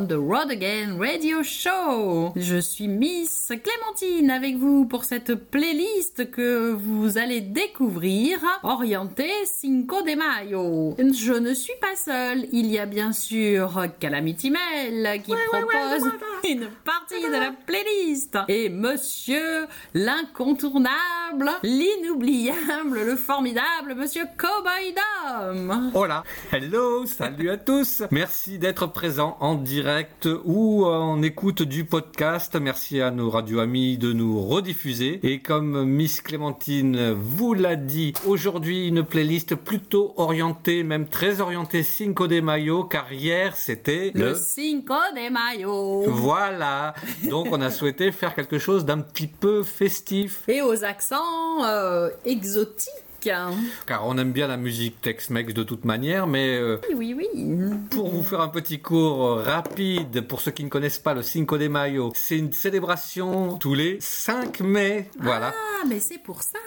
On the Road Again Radio Show. Je suis Miss Clémentine avec vous pour cette playlist que vous allez découvrir, orientée Cinco de Mayo. Je ne suis pas seule, il y a bien sûr Calamity Mail qui propose une partie de la playlist et Monsieur l'incontournable, l'inoubliable, le formidable Monsieur Cowboy Dom. Hola, hello, salut à tous. Merci d'être présents en direct ou en écoute du podcast. Merci à nos radio amis de nous rediffuser. Et comme Miss Clémentine vous l'a dit, aujourd'hui une playlist plutôt orientée, même très orientée Cinco de Mayo, car hier c'était Le Cinco de Mayo. Voilà. Donc on a souhaité faire quelque chose d'un petit peu festif. Et aux accents euh, exotiques. Car on aime bien la musique Tex-Mex de toute manière, mais euh, Oui, oui, oui. pour vous faire un petit cours euh, rapide, pour ceux qui ne connaissent pas le Cinco de Mayo, c'est une célébration tous les 5 mai. Voilà. Ah, mais c'est pour ça.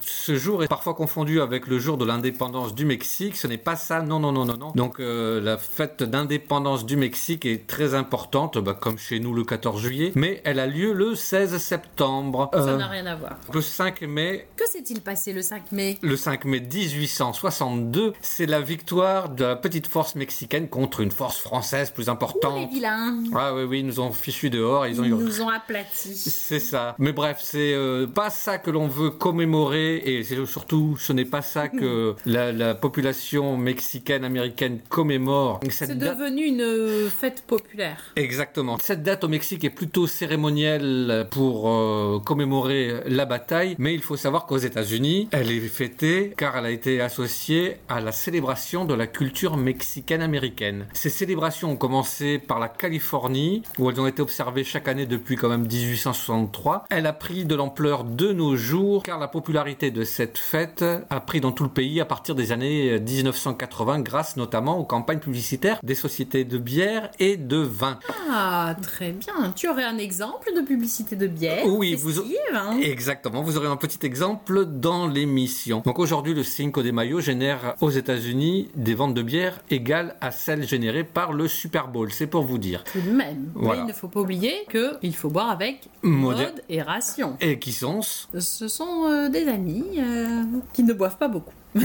Ce jour est parfois confondu avec le jour de l'indépendance du Mexique. Ce n'est pas ça. Non, non, non, non, non. Donc euh, la fête d'indépendance du Mexique est très importante, bah, comme chez nous le 14 juillet, mais elle a lieu le 16 septembre. Ça Euh, n'a rien à voir. le 5 mai, Que s'est-il passé le 5 mai? Le 5 mai 1862, c'est la victoire de la petite force mexicaine contre une force française plus Ouh, les importante. vilains. Ah oui, oui, ils nous ont fichu dehors, ils ont Ils eu nous ont aplatis. C'est ça. Mais bref, c'est euh, pas ça que l'on veut commémorer et c'est surtout ce n'est pas ça que la, la population mexicaine américaine commémore. C'est date- devenu une euh, fête populaire. Exactement. Cette date au Mexique est plutôt cérémonielle pour euh, commémorer la bataille, mais il faut savoir qu'aux États-Unis, elle est fêtée car elle a été associée à la célébration de la culture mexicaine américaine. Ces célébrations ont commencé par la Californie, où elles ont été observées chaque année depuis quand même 1863. Elle a pris de l'ampleur de nos jours car la popularité de cette fête a pris dans tout le pays à partir des années 1980 grâce notamment aux campagnes publicitaires des sociétés de bière et de vin. Ah, très bien. Tu aurais un exemple de publicité de bière Oui, vous- hein? Exactement, vous aurez un petit exemple dans l'émission. Donc aujourd'hui, le Cinco de Mayo génère aux États-Unis des ventes de bière égales à celles générées par le Super Bowl. C'est pour vous dire. Tout de même. Voilà. Mais il ne faut pas oublier que il faut boire avec Modé- mode et ration. Et qui sont Ce sont euh, des amis euh, qui ne boivent pas beaucoup.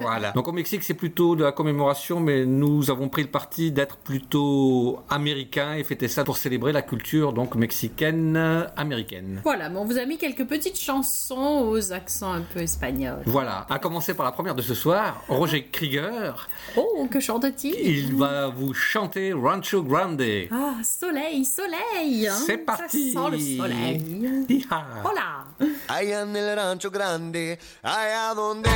Voilà. Donc au Mexique, c'est plutôt de la commémoration, mais nous avons pris le parti d'être plutôt américains et fêter ça pour célébrer la culture donc mexicaine euh, américaine. Voilà, mais on vous a mis quelques petites chansons aux accents un peu espagnols. Voilà. À commencer par la première de ce soir, Roger Krieger. Oh, que chante-t-il? Il va vous chanter Rancho Grande. Ah, soleil, soleil hein. C'est parti. Ça sent le soleil. Voilà allá en el rancho grande, allá donde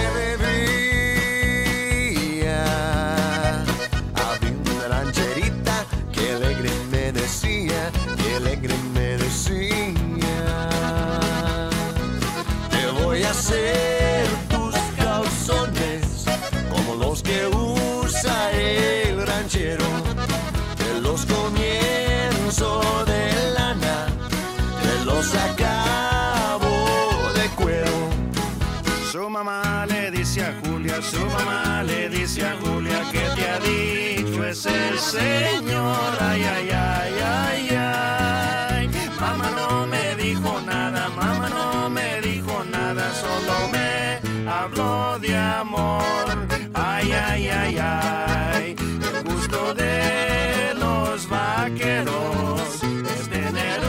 vivía. Había una rancherita que alegre me decía, que alegre me decía. Te voy a hacer tus calzones como los que usa el ranchero. De los comienzo de lana, te los acabo de cuero. Su mamá mamá le dice a Julia que te ha dicho ese señor. Ay, ay, ay, ay, ay. Mamá no me dijo nada, mamá no me dijo nada, solo me habló de amor. Ay, ay, ay, ay. El gusto de los vaqueros es tener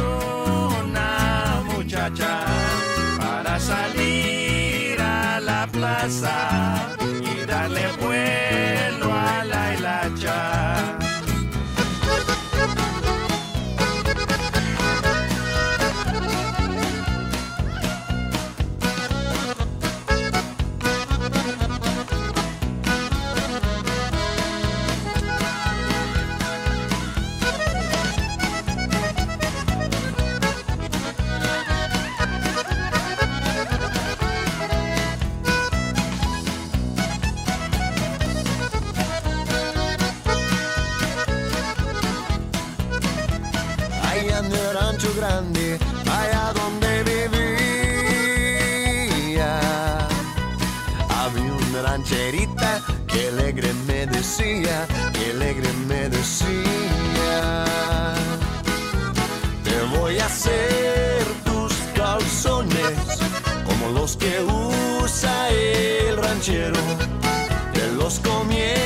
una muchacha para salir a la plaza la la pequeño rancho grande, allá donde vivía. Había una rancherita que alegre me decía, que alegre me decía. Te voy a hacer tus calzones como los que usa el ranchero, te los comienza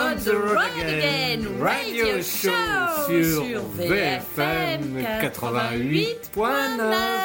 On the Road Radio Show sur VFM 88.9.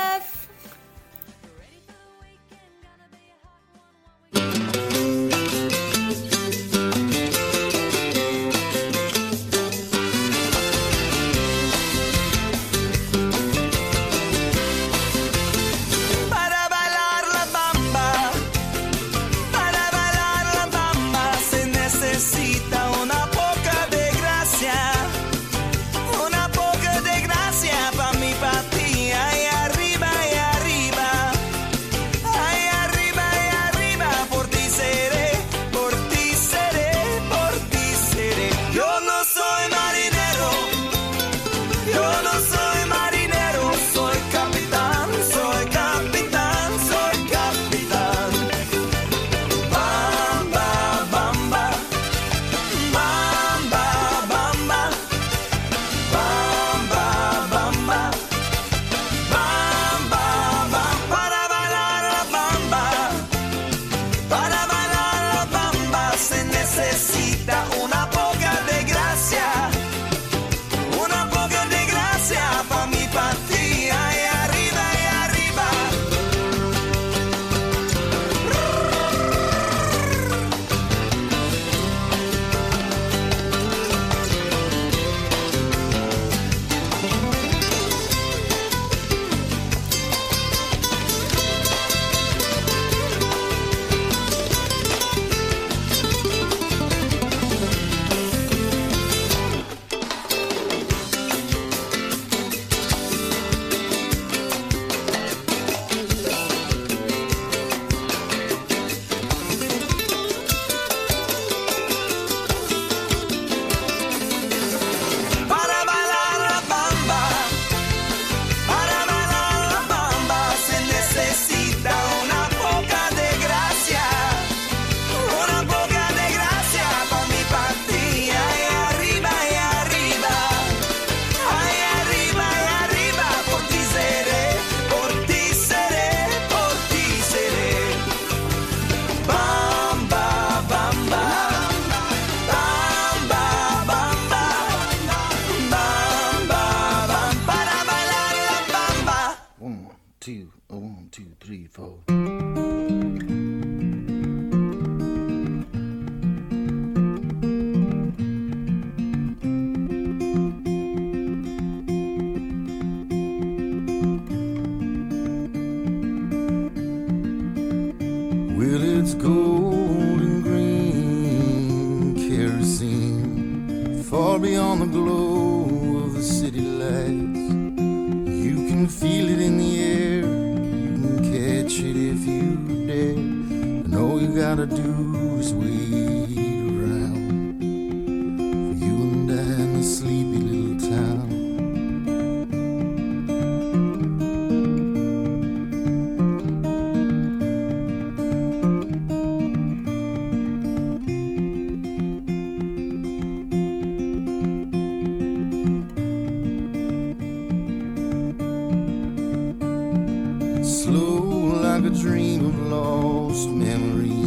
slow like a dream of lost memory.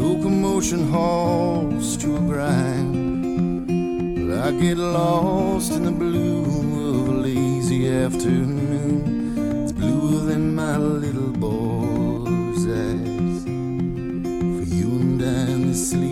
Locomotion halts to a grind. But I get lost in the blue of a lazy afternoon. It's bluer than my little boy's eyes. For you and I, the sleep.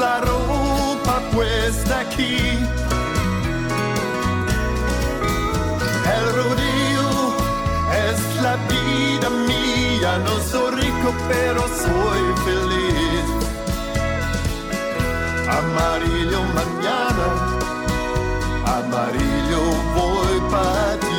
La ropa puesta aquí. El rodeo es la vida mía, no soy rico pero soy feliz. Amarillo mañana amarillo voy para ti.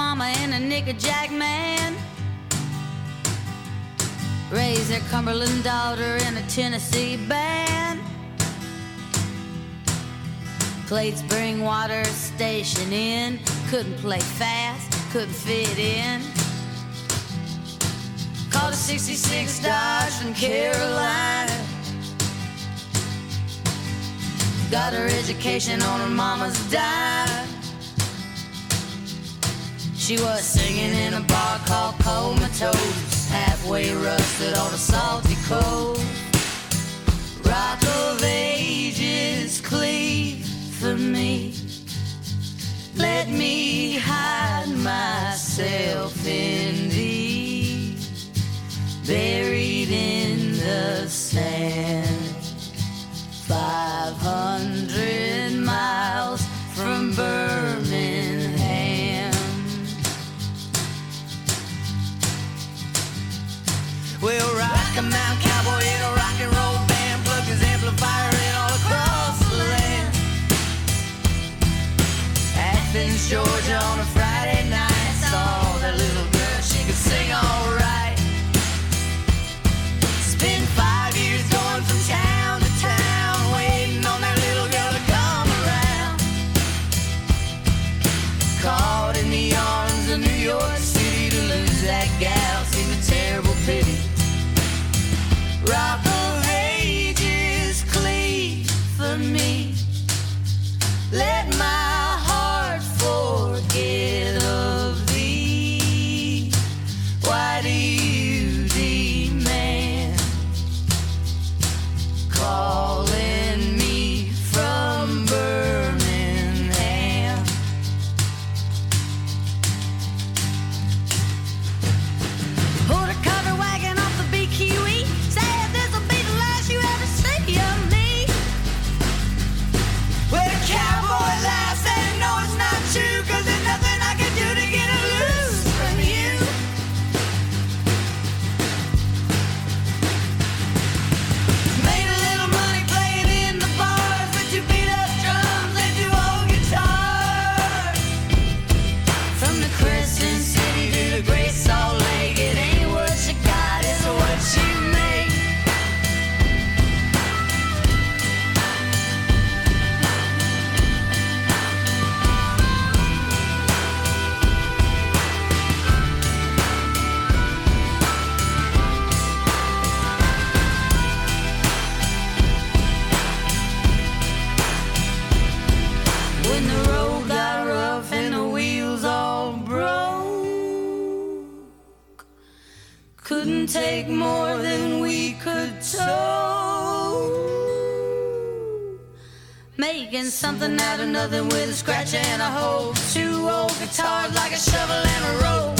Mama and a nickerjack man raised their Cumberland daughter in a Tennessee band. Played spring water station in, couldn't play fast, couldn't fit in. Called a 66 Dodge from Carolina. Got her education on her mama's dime. She was singing in a bar called Comatose, halfway rusted on a salty coast. Rock of ages cleave for me. Let me hide myself in thee, buried in the sand. Five hundred miles from Birmingham. We'll rock out, cowboy in a rock and roll band. Plug his amplifier in all across the land. Athens, Georgia take more than we could tow. Making something out of nothing with a scratch and a hole. Two old guitars like a shovel and a rope.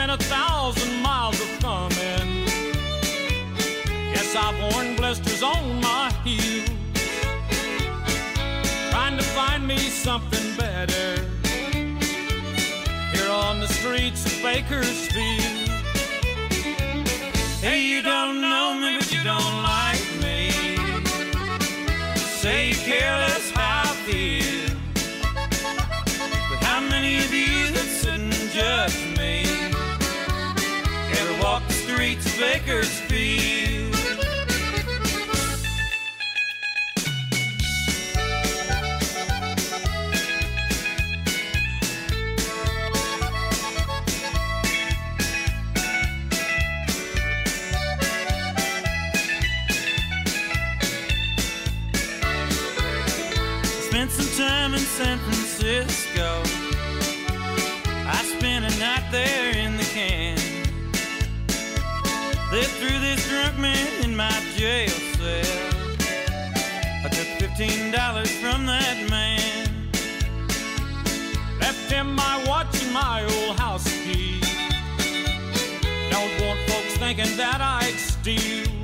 spent a thousand miles of thumbing. Yes, I've worn blisters on my heels trying to find me something better here on the streets of Bakersfield. Hey, you don't know me, Baker's man in my jail cell. I took fifteen dollars from that man. Left him my watch and my old house key. Don't want folks thinking that I'd steal.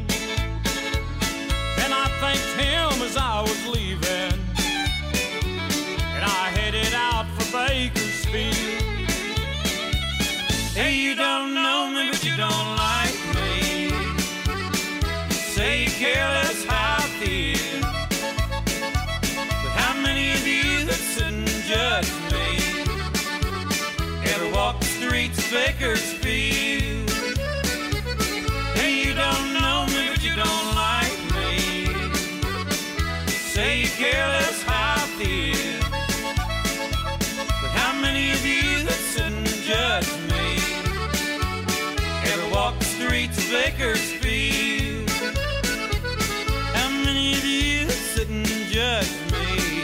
Streets Bakersfield? Hey, you don't know me, but you don't like me. Say you care less how I feel. But how many of you that sit and judge me ever walk the streets of Bakersfield? How many of you that sit and judge me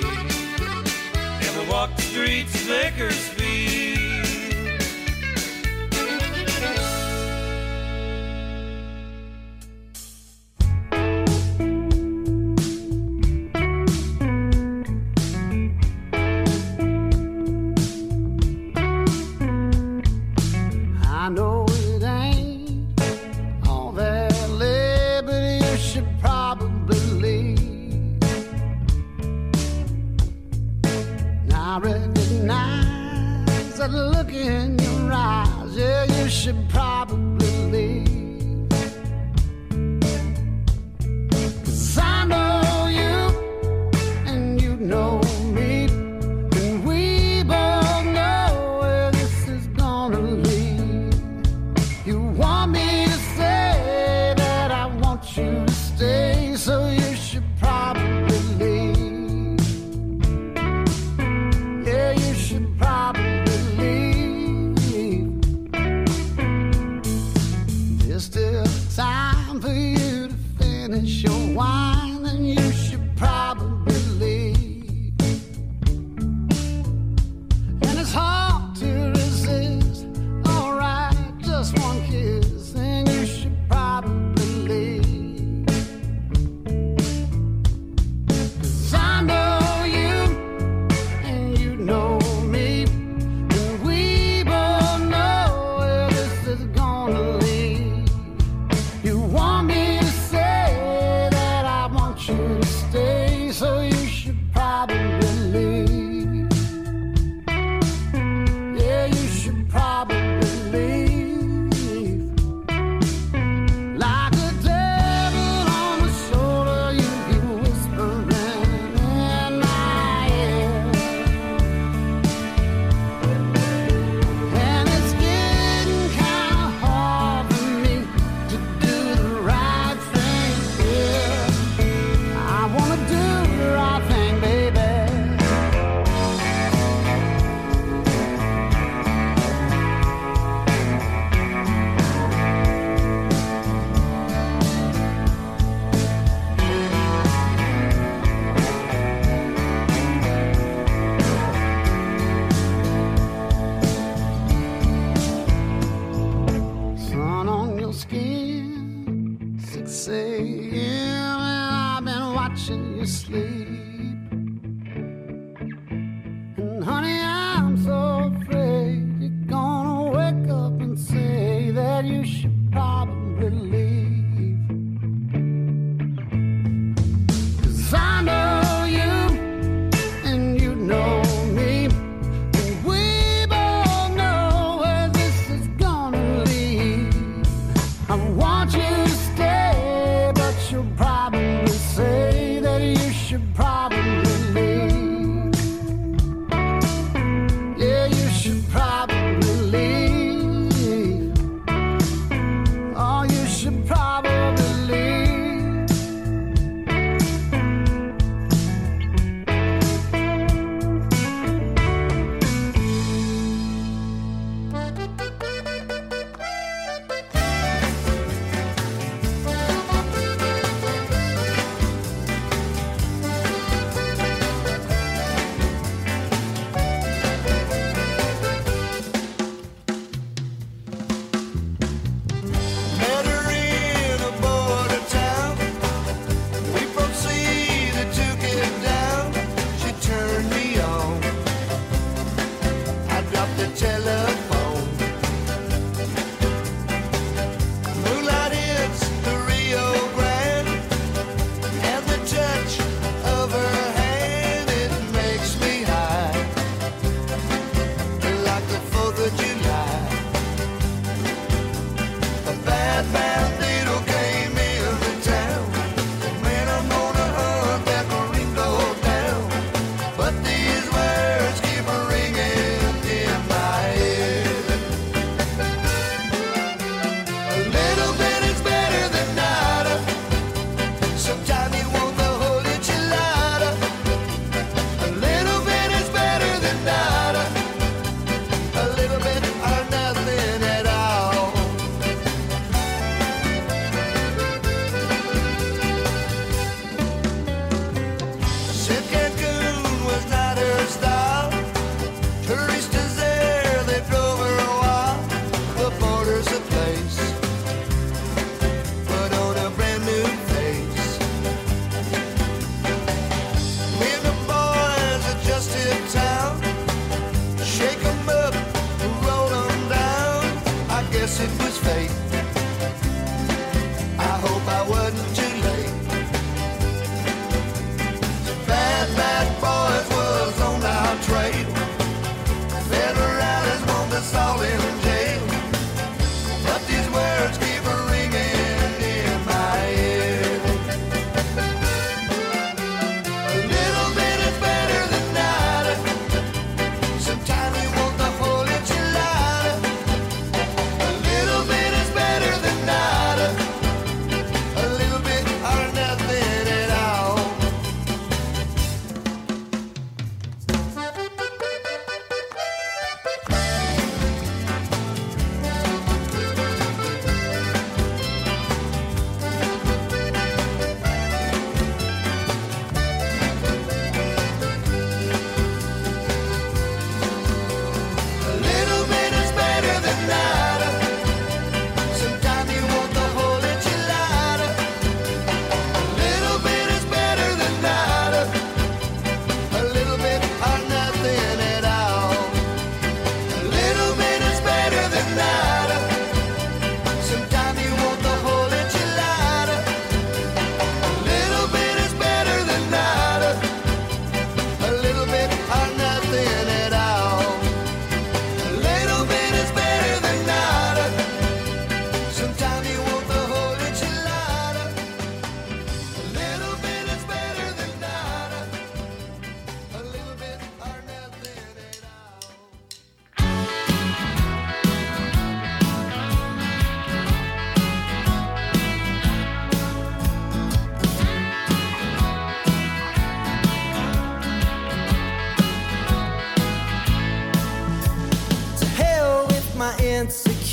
ever walk the streets of Bakersfield?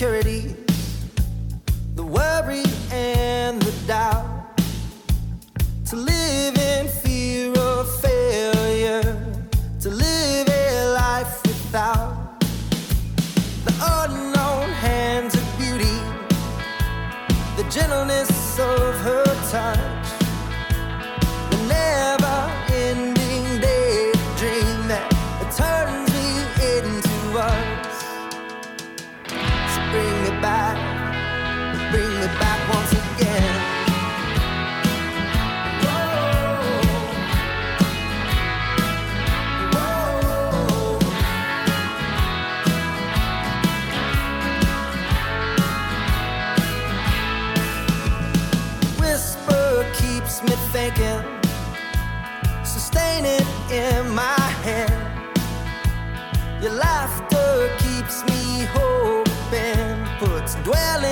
insecurity, the worry and the doubt. To live in fear of failure, to live a life without the unknown hands of beauty, the gentleness of her touch. In my head. Your laughter keeps me hoping, puts dwelling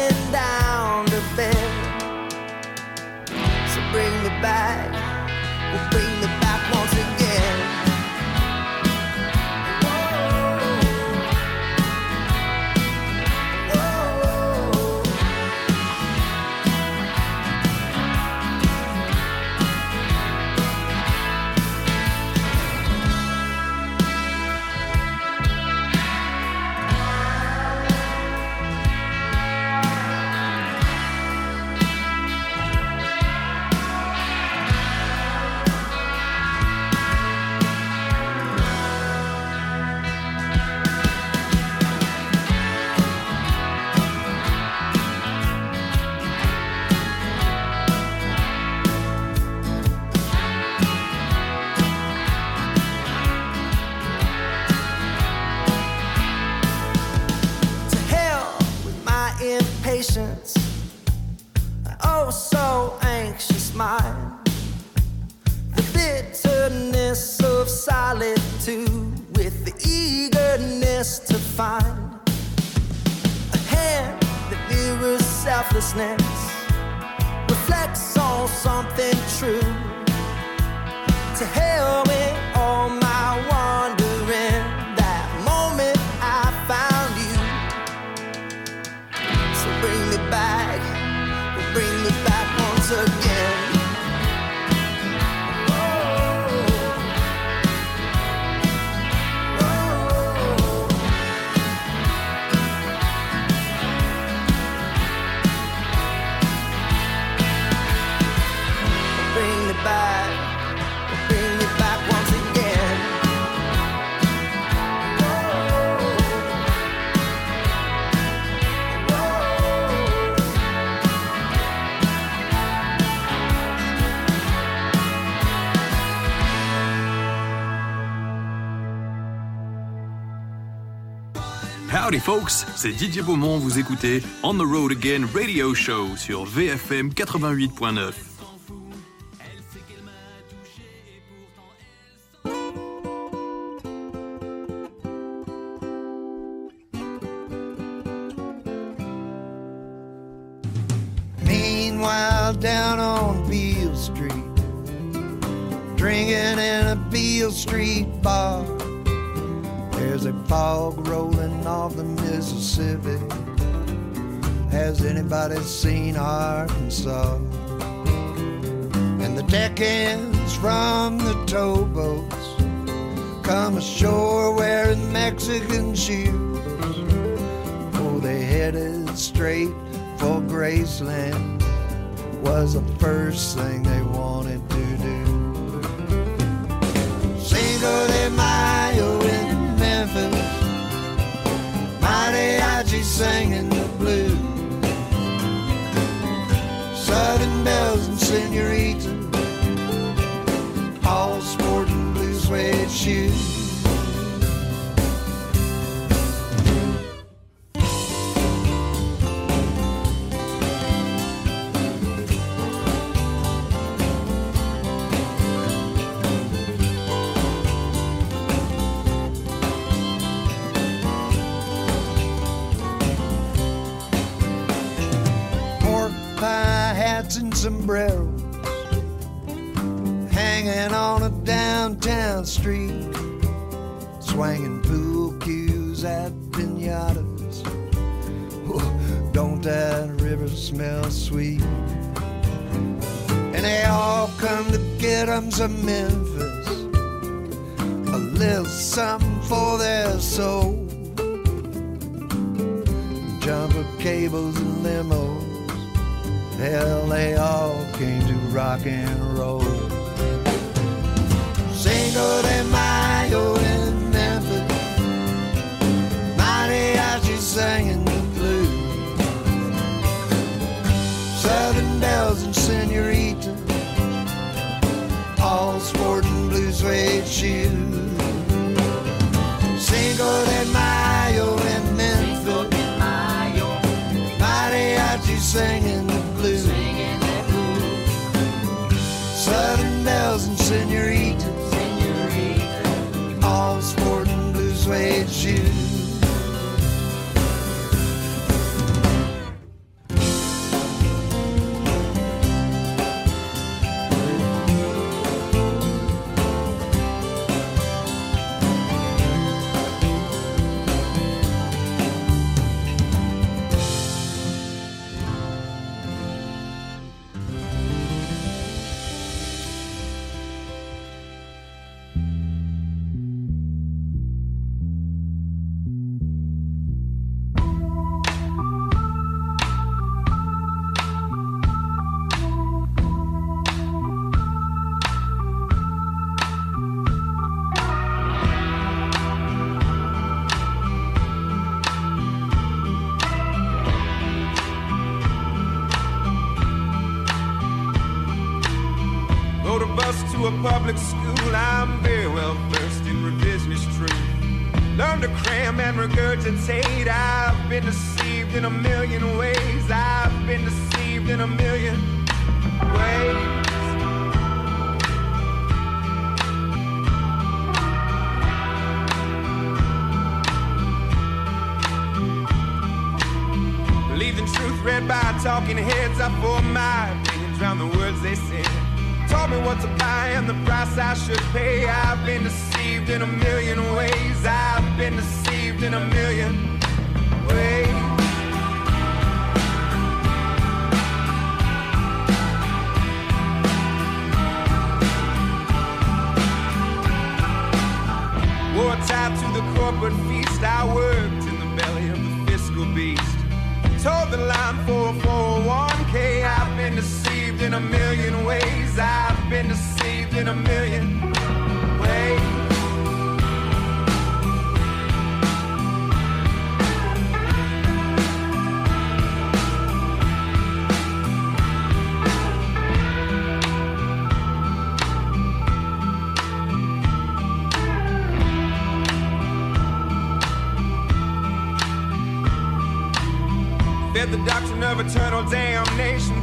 Howdy folks, c'est Didier Beaumont, vous écoutez On the Road Again Radio Show sur VFM 88.9. Meanwhile, down on Beale Street, drinking in a Beale Street bar, there's a fog the Mississippi. Has anybody seen Arkansas? And the deckhands from the towboats come ashore wearing Mexican shoes. Oh, they headed straight for Graceland. Was the first thing they wanted to do. Cinco de Mayo in Memphis, mariachi singing the blues. Southern bells and senoritas, all sporting blue suede shoes. of men persuade you. Eternal damnation.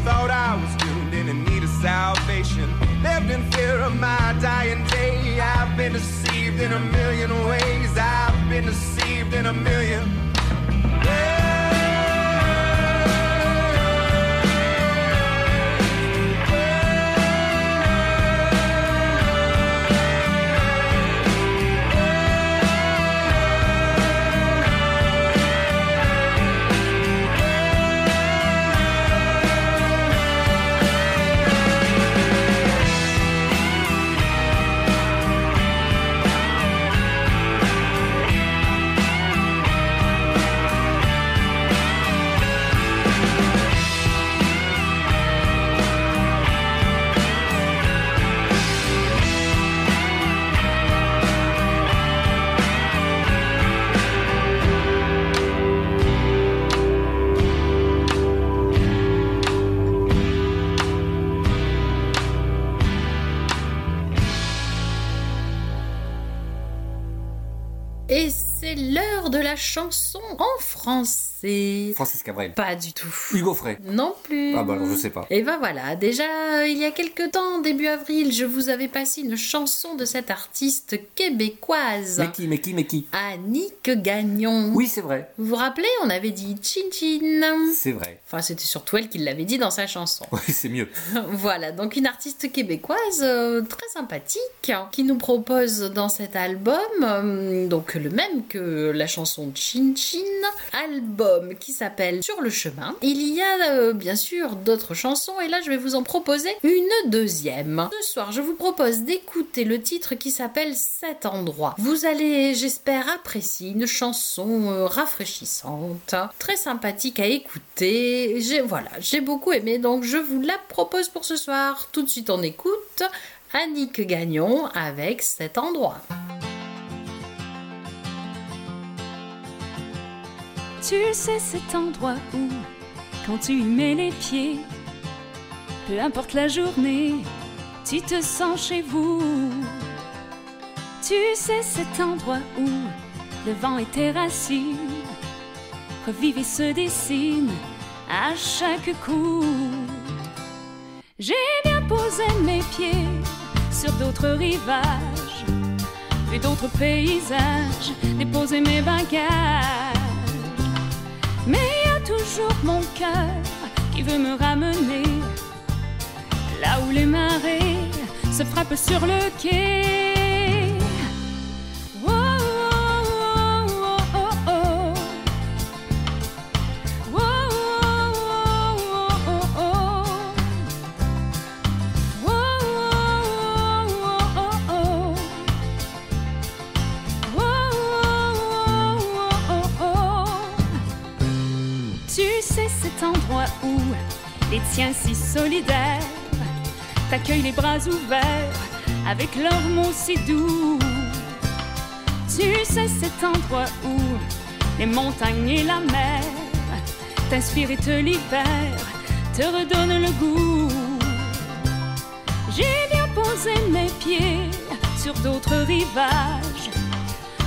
Chanson en français. Francis Cabrel. Pas du tout. Hugo Frey. Non plus. Ah bah alors je sais pas. Et ben voilà, déjà euh, il y a quelque temps, début avril, je vous avais passé une chanson de cette artiste québécoise. Mais qui, mais qui, mais qui? Annick Gagnon. Oui, c'est vrai. Vous vous rappelez, on avait dit Chin Chin. C'est vrai. Enfin, c'était surtout elle qui l'avait dit dans sa chanson. Oui, c'est mieux. voilà, donc une artiste québécoise euh, très sympathique qui nous propose dans cet album, euh, donc le même que la chanson Chin Chin, album qui s'appelle Sur le chemin. Il y a euh, bien sûr d'autres chansons et là je vais vous en proposer une deuxième. Ce soir, je vous propose d'écouter le titre qui s'appelle Cet endroit. Vous allez, j'espère, apprécier une chanson euh, rafraîchissante, très sympathique à écouter. Voilà, j'ai beaucoup aimé donc je vous la propose pour ce soir. Tout de suite on écoute Annick Gagnon avec Cet endroit. Tu sais cet endroit où, quand tu y mets les pieds, peu importe la journée, tu te sens chez vous. Tu sais cet endroit où le vent et tes racines revivent et se dessinent à chaque coup. J'ai bien posé mes pieds sur d'autres rivages, vu d'autres paysages, déposer mes bagages. Mais il y a toujours mon cœur qui veut me ramener là où les marées se frappent sur le quai. Où les tiens si solidaires t'accueillent les bras ouverts avec leurs mots si doux. Tu sais cet endroit où les montagnes et la mer t'inspirent et te libèrent, te redonnent le goût. J'ai bien posé mes pieds sur d'autres rivages,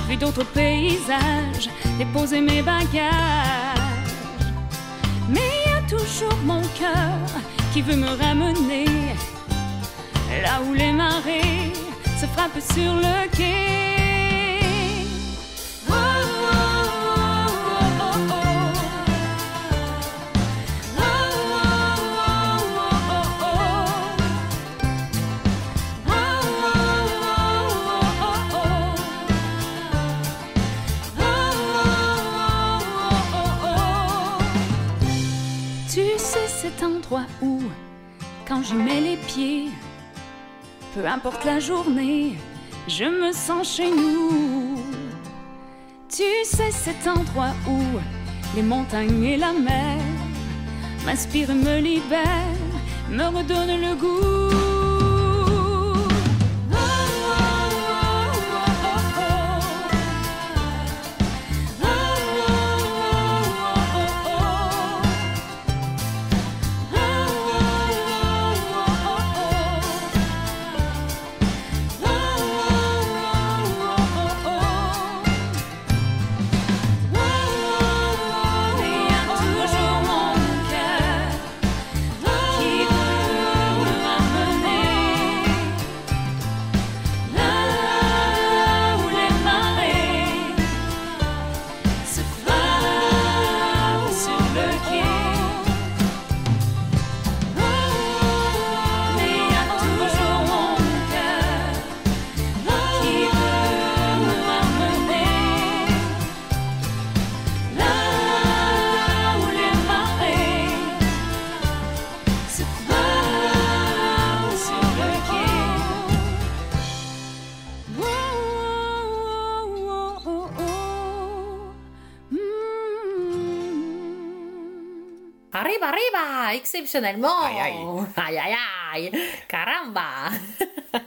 vu d'autres paysages, déposé mes bagages. Mais il y a toujours mon cœur qui veut me ramener là où les marées se frappent sur le quai. Où, quand j'y mets les pieds, peu importe la journée, je me sens chez nous. Tu sais cet endroit où les montagnes et la mer m'inspirent, me libèrent, me redonnent le goût. Arriba, exceptionnellement. Aïe, aïe, aïe, aïe, caramba.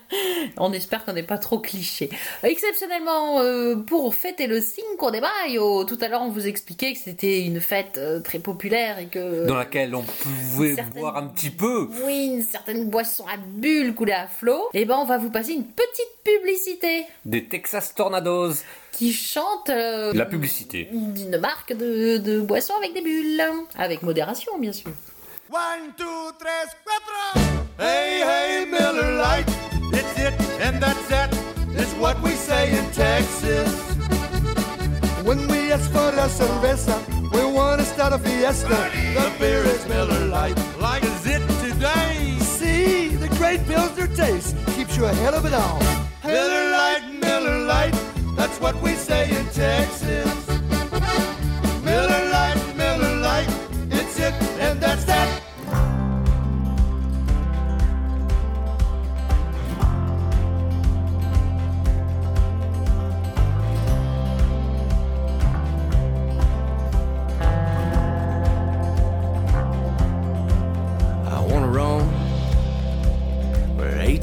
On espère qu'on n'est pas trop cliché. Exceptionnellement, euh, pour fêter le Cinco de Mayo, tout à l'heure on vous expliquait que c'était une fête euh, très populaire et que... Dans laquelle on pouvait boire un petit peu. Oui, une certaine boisson à bulles coulée à flot. Et ben on va vous passer une petite publicité Des Texas Tornadoes. qui chante euh, La publicité. d'une marque de, de boisson avec des bulles. Avec modération, bien sûr. One, two, tres, cuatro. Hey, hey, Miller Lite. It's it, and that's that. It's what we say in Texas. When we ask for a cerveza, we want to start a fiesta. The beer is Miller Lite. Like is it today? See, the great Pilsner taste keeps you ahead of it all. Miller Lite, Miller Lite. That's what we say in Texas.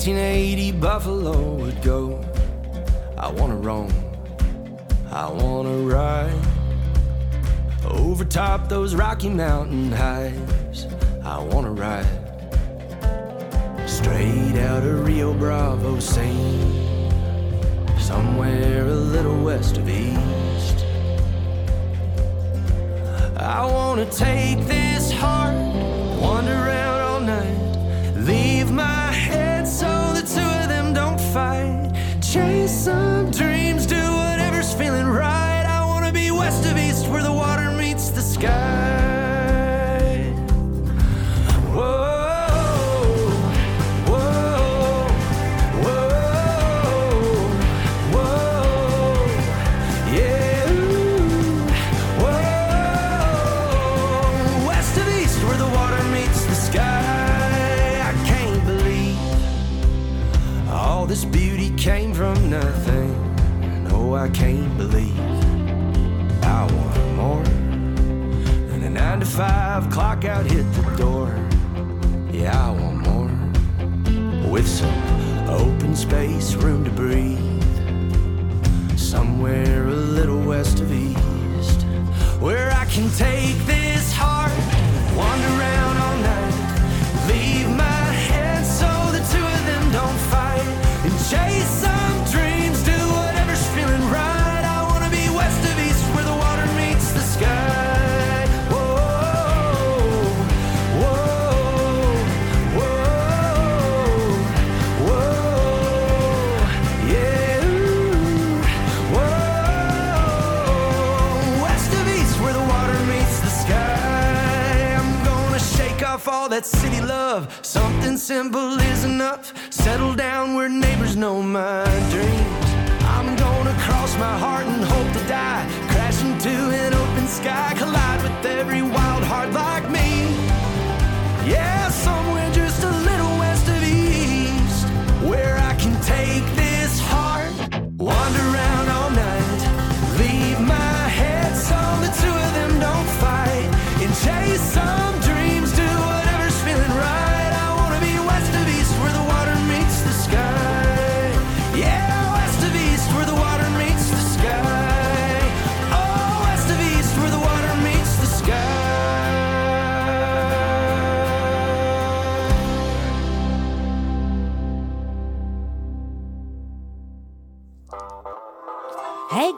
1980 Buffalo would go. I wanna roam, I wanna ride. Over top those Rocky Mountain highs, I wanna ride. Straight out of Rio Bravo, same. Somewhere a little west of east. I wanna take this heart, wander around. some dreams do whatever's feeling right. I wanna be west of east where the water meets the sky. I can't believe I want more. Than a nine to five clock out hit the door. Yeah, I want more. With some open space, room to breathe, somewhere a little west of east, where I can take this heart, wander around all night, leave that city love. Something simple is enough. Settle down where neighbors know my dreams. I'm gonna cross my heart and hope to die. Crash into an open sky, collide with every wild heart like me. Yeah.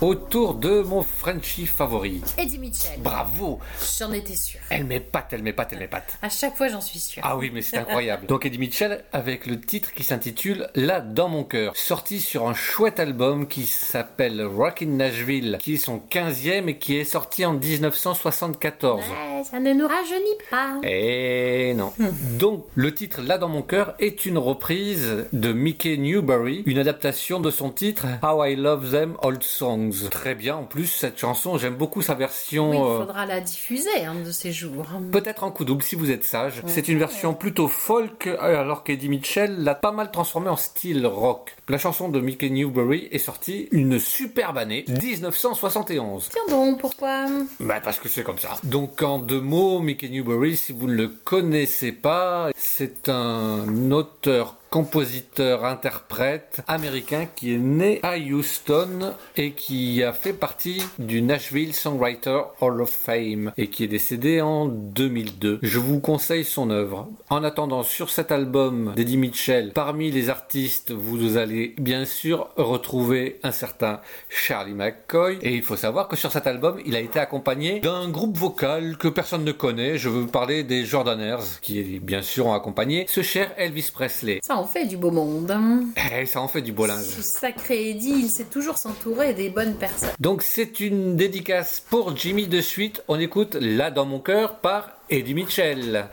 Autour de mon Frenchie favori. Eddie Mitchell. Bravo J'en étais sûre. Elle m'épate, elle m'épate, elle m'épate. À chaque fois, j'en suis sûre. Ah oui, mais c'est incroyable. Donc Eddie Mitchell avec le titre qui s'intitule Là dans mon cœur, sorti sur un chouette album qui s'appelle Rockin' Nashville, qui est son 15e et qui est sorti en 1974. Ouais, ça ne nous rajeunit pas. Eh non. Donc, le titre Là dans mon cœur est une reprise de Mickey Newbury, une adaptation de son titre How I Love Them Old Songs. Très bien, en plus, cette chanson, j'aime beaucoup sa version. Oui, il euh, faudra la diffuser un de ces jours. Peut-être en coup double si vous êtes sage. C'est une version plutôt folk, euh, alors qu'Eddie Mitchell l'a pas mal transformé en style rock. La chanson de Mickey Newbury est sortie une superbe année, 1971. Tiens donc, pourquoi? Bah parce que c'est comme ça. Donc en deux mots, Mickey Newbury, si vous ne le connaissez pas, c'est un auteur compositeur interprète américain qui est né à Houston et qui a fait partie du Nashville Songwriter Hall of Fame et qui est décédé en 2002. Je vous conseille son œuvre. En attendant, sur cet album d'Eddie Mitchell, parmi les artistes, vous allez bien sûr retrouver un certain Charlie McCoy et il faut savoir que sur cet album, il a été accompagné d'un groupe vocal que personne ne connaît. Je veux parler des Jordaners qui bien sûr ont accompagné ce cher Elvis Presley. En fait du beau monde. hein. Eh, ça en fait du beau linge. Ce sacré Eddie, il sait toujours s'entourer des bonnes personnes. Donc c'est une dédicace pour Jimmy de suite. On écoute Là dans mon cœur par Eddie Mitchell.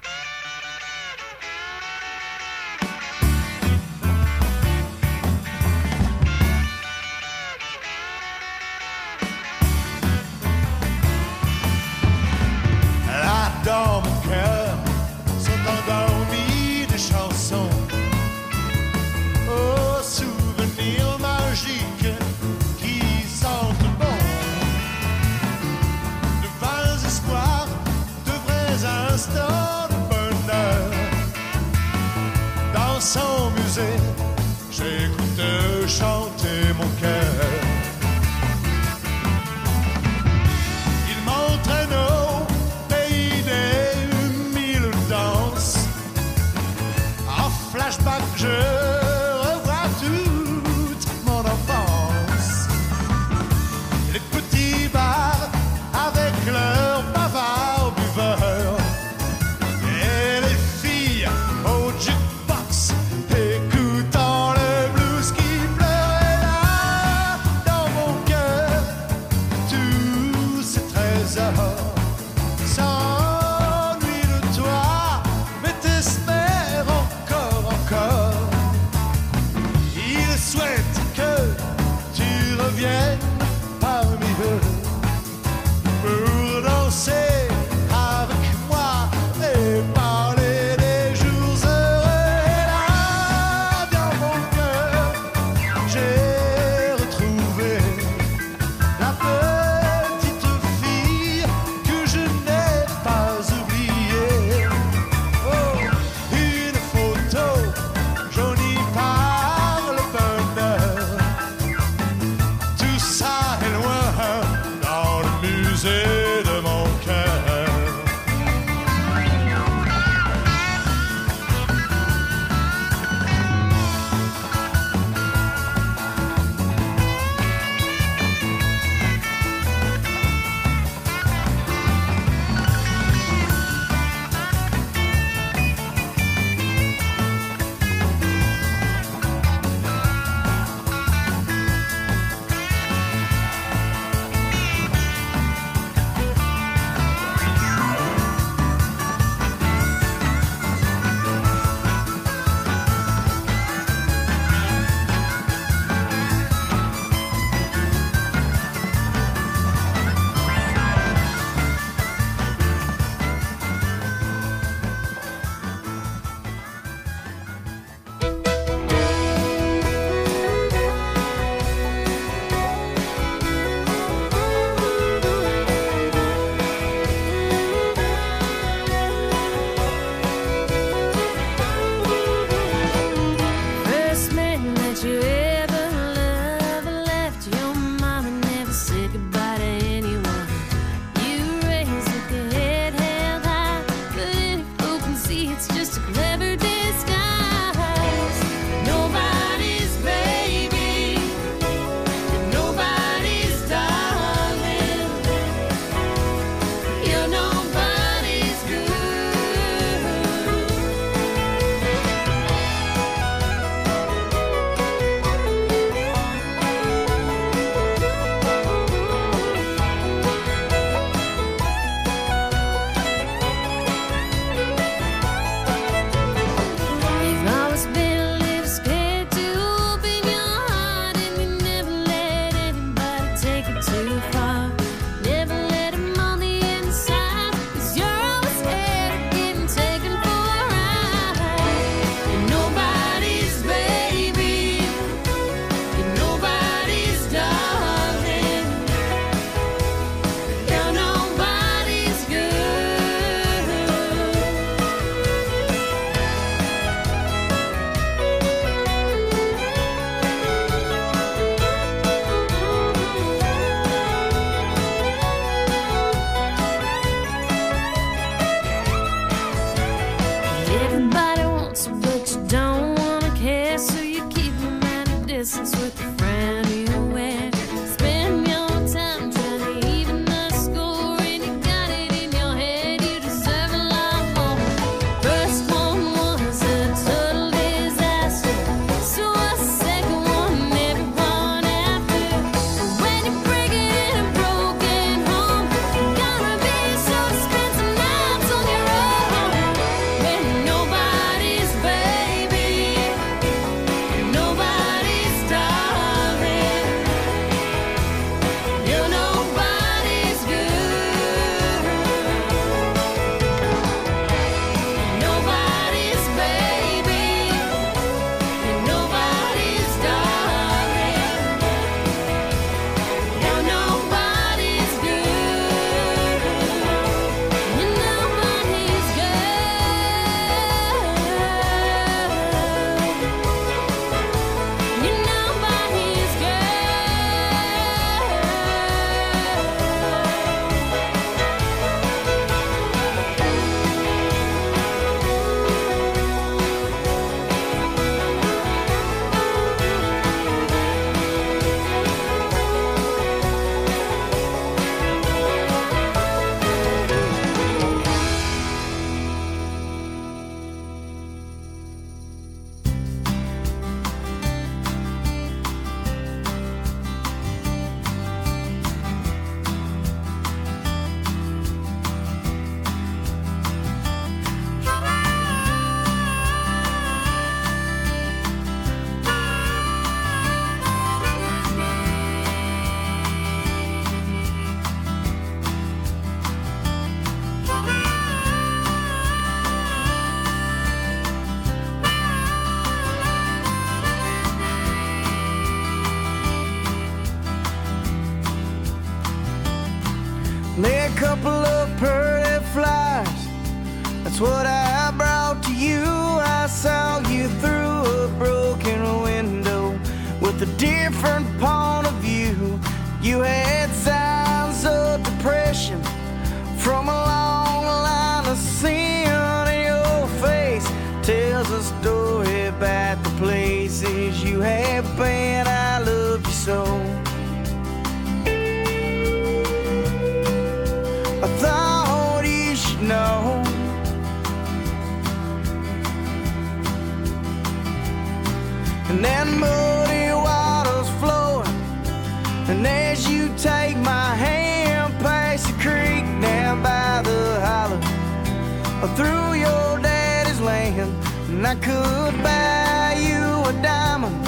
through your daddy's land. And I could buy you a diamond,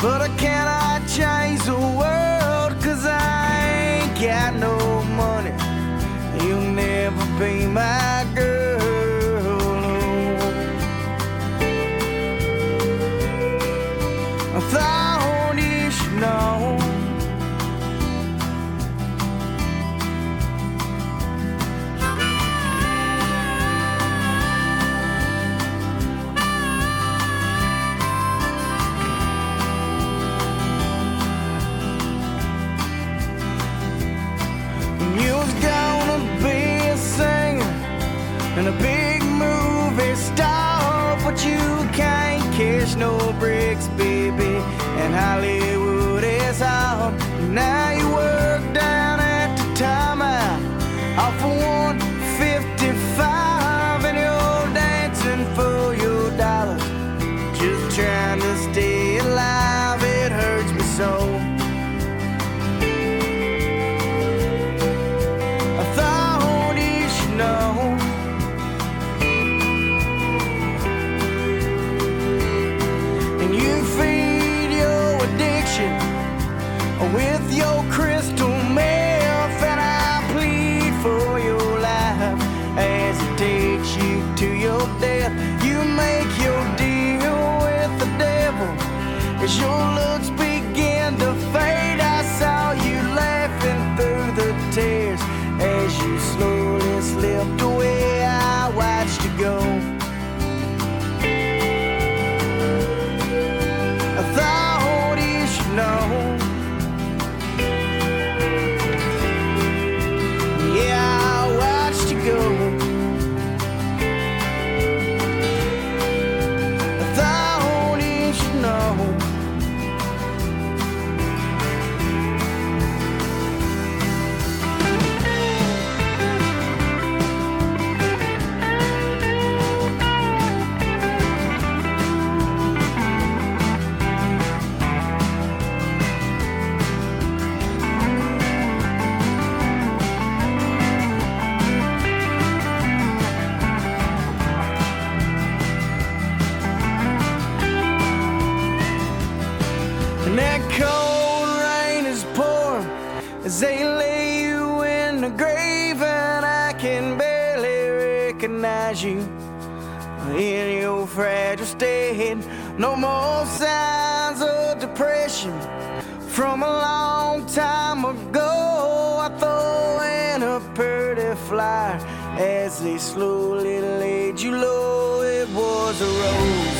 but I cannot change the world, cause I ain't got no money. You'll never be my girl. baby, and Hollywood is out now. State. No more signs of depression from a long time ago. I throw in a pretty flyer as they slowly laid you low. It was a rose.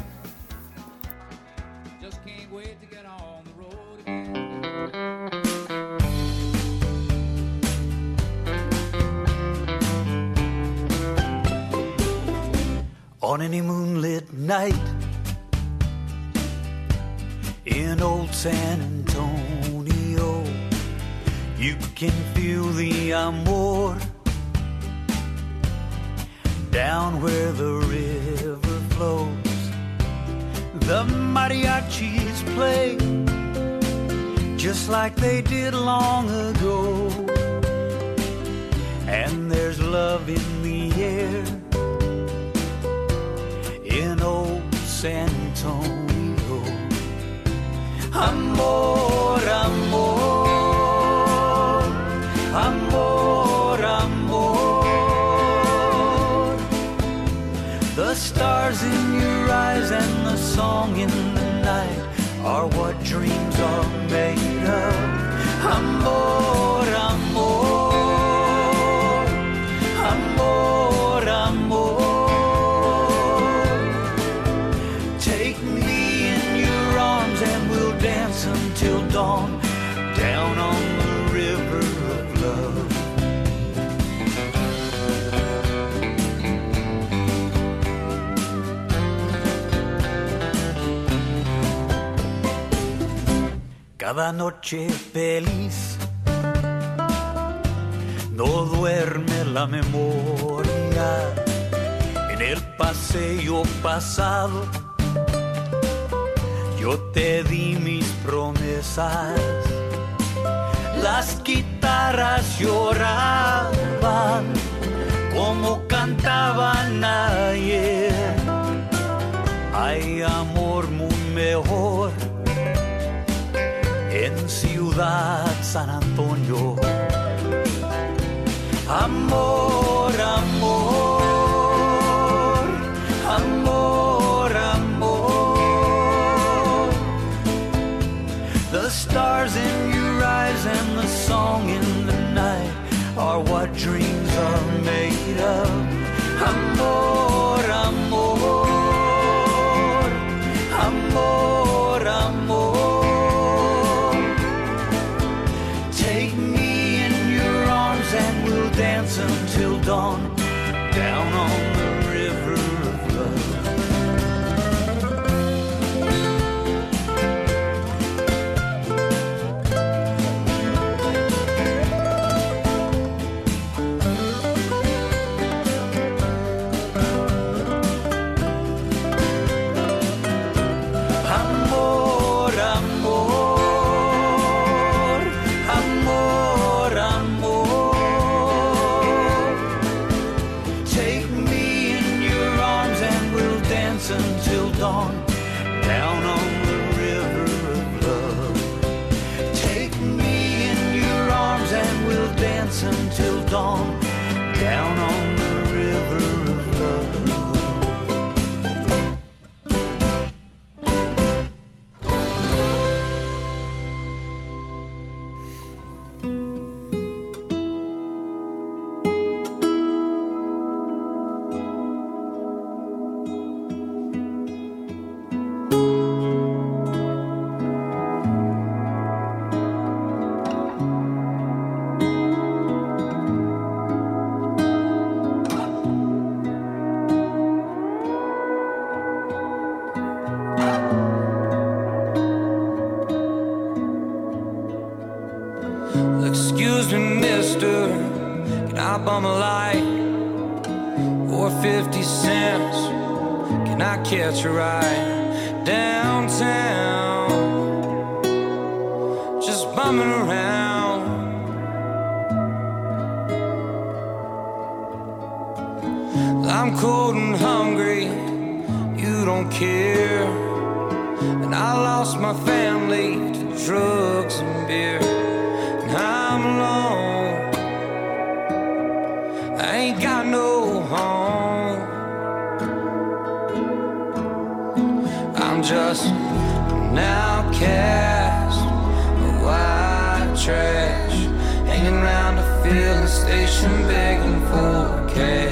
Like they did long ago. And there's love in the air in old San Antonio. Amor, amor, amor, amor. The stars in your eyes and the song in the night are what dreams Cada noche feliz no duerme la memoria en el paseo pasado yo te di mis promesas. Las guitarras lloraban como cantaban ayer. Amor San Antonio. Amor, amor, amor, amor. The stars in your eyes and the song in the night are what dreams are made of. Amor, I bum a light for 50 cents? Can I catch a ride downtown? Just bumming around. I'm cold and hungry, you don't care. And I lost my family to drugs and beer. cast a white trash, hanging round a filling station begging for cash.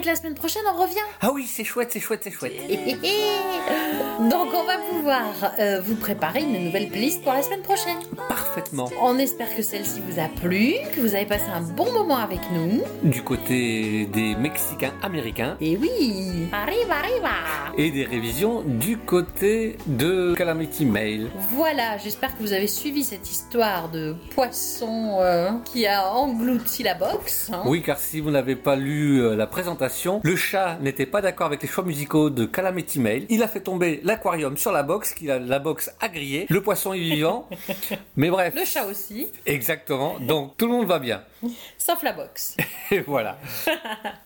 avec la semaine prochaine on revient. Ah oui, c'est chouette, c'est chouette, c'est chouette. Donc on va pouvoir euh, vous préparer une nouvelle playlist pour la semaine prochaine. Parfaitement. On espère que celle-ci vous a plu, que vous avez passé un bon moment avec nous. Du côté des Mexicains américains Et oui, arrive, arrive. et des révisions du côté de Calamity Mail. Voilà, j'espère que vous avez suivi cette histoire de poisson euh, qui a englouti la box. hein. Oui, car si vous n'avez pas lu euh, la présentation, le chat n'était pas d'accord avec les choix musicaux de Calamity Mail. Il a fait tomber l'aquarium sur la box, a la box a grillé. Le poisson est vivant. Mais bref. Le chat aussi, Exactement. Donc tout le monde va bien. Sauf la box. Et voilà.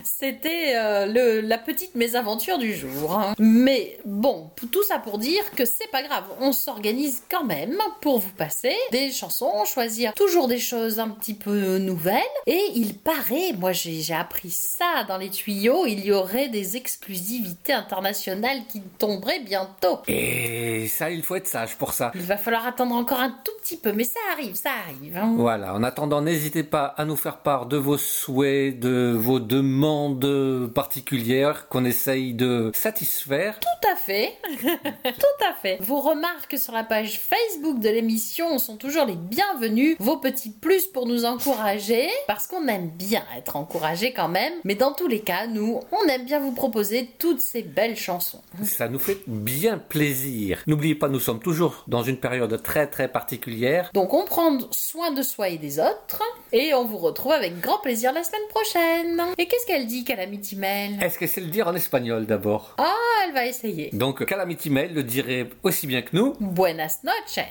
C'était euh, la petite mésaventure du jour. hein. Mais bon, tout ça pour dire que c'est pas grave, on s'organise quand même pour vous passer des chansons, choisir toujours des choses un petit peu nouvelles. Et il paraît, moi j'ai j'ai appris ça dans les tuyaux, il y aurait des exclusivités internationales qui tomberaient bientôt. Et ça, il faut être sage pour ça. Il va falloir attendre encore un tout petit peu, mais ça arrive, ça arrive. hein. Voilà, en attendant, n'hésitez pas à nous faire part de vos souhaits, de vos demandes particulières qu'on essaye de satisfaire. Tout à fait. Tout à fait. Vos remarques sur la page Facebook de l'émission sont toujours les bienvenues. Vos petits plus pour nous encourager. Parce qu'on aime bien être encouragé quand même. Mais dans tous les cas, nous, on aime bien vous proposer toutes ces belles chansons. Ça nous fait bien plaisir. N'oubliez pas, nous sommes toujours dans une période très très particulière. Donc on prend soin de soi et des autres. Et on vous retrouve avec grand plaisir la semaine prochaine. Et qu'est-ce qu'elle dit, Calamity Mail? Est-ce que c'est le dire en espagnol d'abord? Ah, elle va essayer. Donc Calamity Mail le dirait aussi bien que nous. Buenas noches.